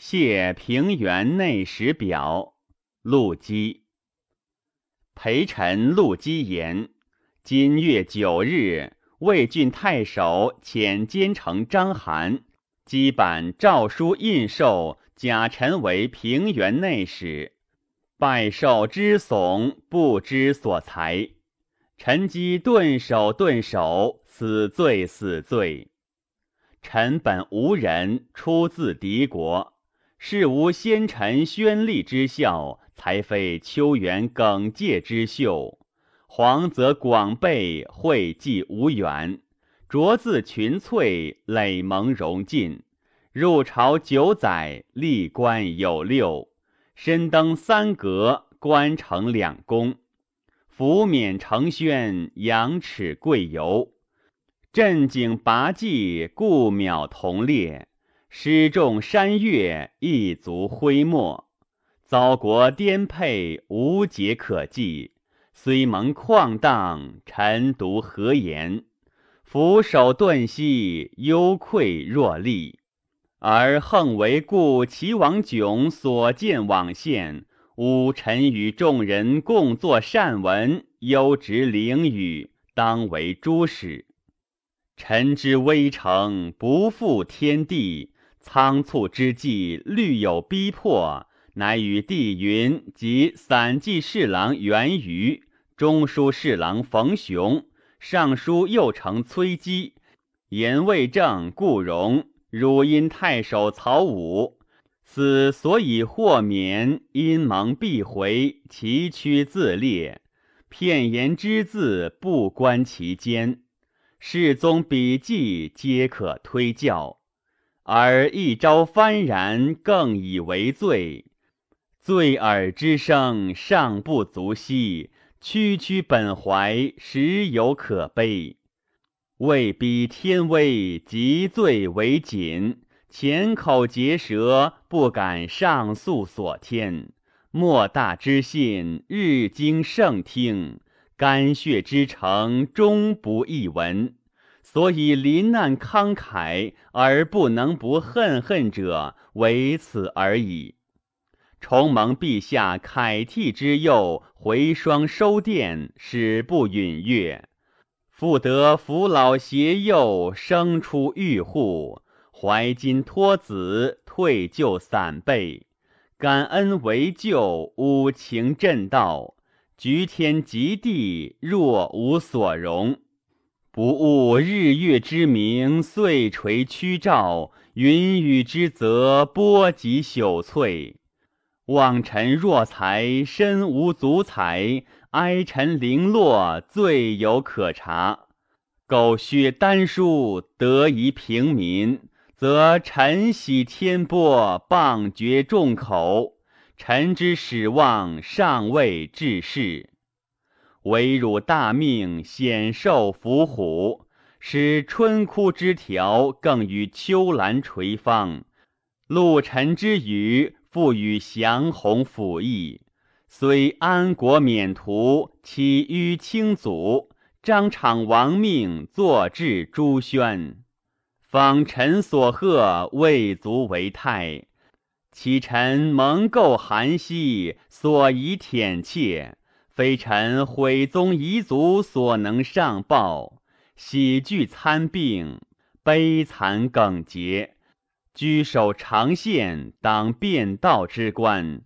谢平原内史表，陆机。陪臣陆机言：今月九日，魏郡太守遣监丞张邯，击版诏书印绶，假臣为平原内史。拜受之悚，不知所裁。臣机顿首顿首，死罪死罪。臣本无人，出自敌国。是无先臣宣立之效，才非丘原耿介之秀。黄泽广备，惠济无缘。卓字群翠，累蒙荣尽。入朝九载，历官有六。身登三阁，官成两宫。服冕承轩，仰齿贵游。镇景拔纪，故渺同列。失众山岳，一足灰墨；遭国颠沛，无解可计。虽蒙旷荡，臣独何言？俯首顿息，忧愧若厉。而横为故齐王囧所见往献，吾臣与众人共作善文，优直灵语，当为诸史。臣之微诚，不负天地。仓促之际，虑有逼迫，乃与帝云及散骑侍郎袁瑜、中书侍郎冯雄、尚书右丞崔基、言魏正顾荣、汝阴太守曹武，此所以获免，因蒙必回，其躯自裂，片言之字不关其间，世宗笔记皆可推教。而一朝幡然，更以为罪。罪耳之声尚不足惜，区区本怀实有可悲。为逼天威，极罪为谨，浅口结舌，不敢上诉所天。莫大之信，日经圣听，肝血之诚，终不一闻。所以临难慷慨而不能不恨恨者，唯此而已。重蒙陛下凯替之佑，回双收殿，使不允越。复得扶老携幼，生出玉户，怀金托子，退就散辈，感恩为救，五情震道，居天极地，若无所容。不悟日月之明，岁垂曲照；云雨之泽，波及朽翠。望臣若才，身无足采；哀臣零落，罪有可查。苟削丹书，得宜平民，则臣喜天波，谤绝众口。臣之始望，尚未至世。唯汝大命，显受伏虎，使春枯之条更与秋兰垂芳；陆沉之余，复与祥鸿辅翼。虽安国免途，岂於清祖？张敞亡命，坐至朱轩。访臣所贺，未足为泰。启臣蒙垢寒息，所宜舔切。非臣毁宗遗族所能上报，喜剧参病，悲惨耿节，居守长县，当变道之官，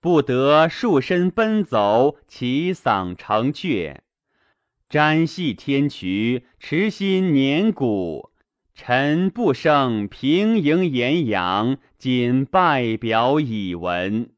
不得束身奔走，其嗓成阙，瞻系天渠，持心年古。臣不胜平营言扬，仅拜表以闻。